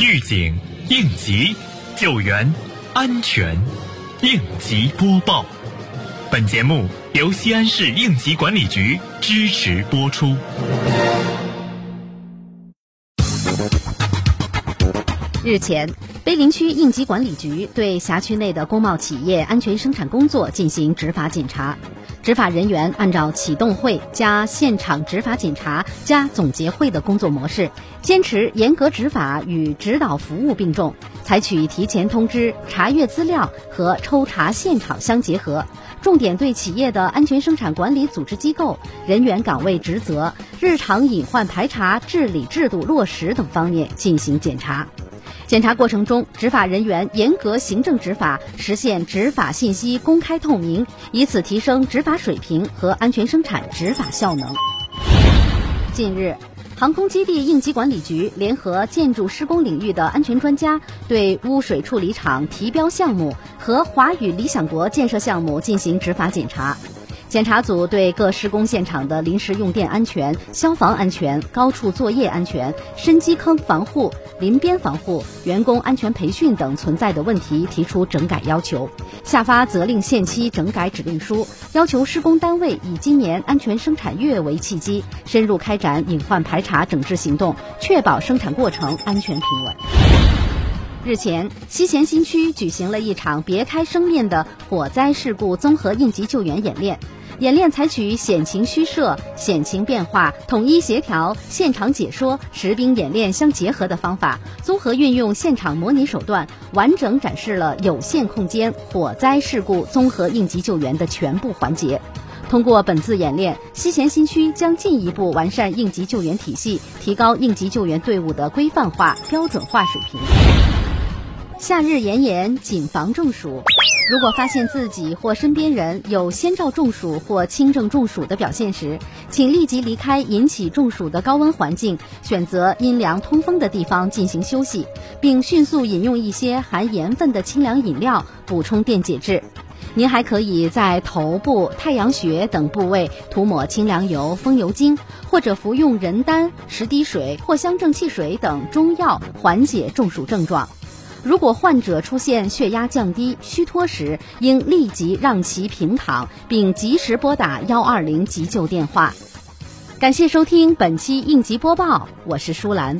预警、应急、救援、安全，应急播报。本节目由西安市应急管理局支持播出。日前，碑林区应急管理局对辖区内的工贸企业安全生产工作进行执法检查。执法人员按照启动会加现场执法检查加总结会的工作模式，坚持严格执法与指导服务并重，采取提前通知、查阅资料和抽查现场相结合，重点对企业的安全生产管理组织机构、人员岗位职责、日常隐患排查治理制度落实等方面进行检查。检查过程中，执法人员严格行政执法，实现执法信息公开透明，以此提升执法水平和安全生产执法效能。近日，航空基地应急管理局联合建筑施工领域的安全专家，对污水处理厂提标项目和华宇理想国建设项目进行执法检查。检查组对各施工现场的临时用电安全、消防安全、高处作业安全、深基坑防护、临边防护、员工安全培训等存在的问题提出整改要求，下发责令限期整改指令书，要求施工单位以今年安全生产月为契机，深入开展隐患排查整治行动，确保生产过程安全平稳。日前，西咸新区举行了一场别开生面的火灾事故综合应急救援演练。演练采取险情虚设、险情变化、统一协调、现场解说、实兵演练相结合的方法，综合运用现场模拟手段，完整展示了有限空间火灾事故综合应急救援的全部环节。通过本次演练，西咸新区将进一步完善应急救援体系，提高应急救援队伍的规范化、标准化水平。夏日炎炎，谨防中暑。如果发现自己或身边人有先兆中暑或轻症中暑的表现时，请立即离开引起中暑的高温环境，选择阴凉通风的地方进行休息，并迅速饮用一些含盐分的清凉饮料，补充电解质。您还可以在头部、太阳穴等部位涂抹清凉油、风油精，或者服用人丹、十滴水、藿香正气水等中药，缓解中暑症状。如果患者出现血压降低虚脱时应立即让其平躺并及时拨打幺二零急救电话。感谢收听本期应急播报我是舒兰。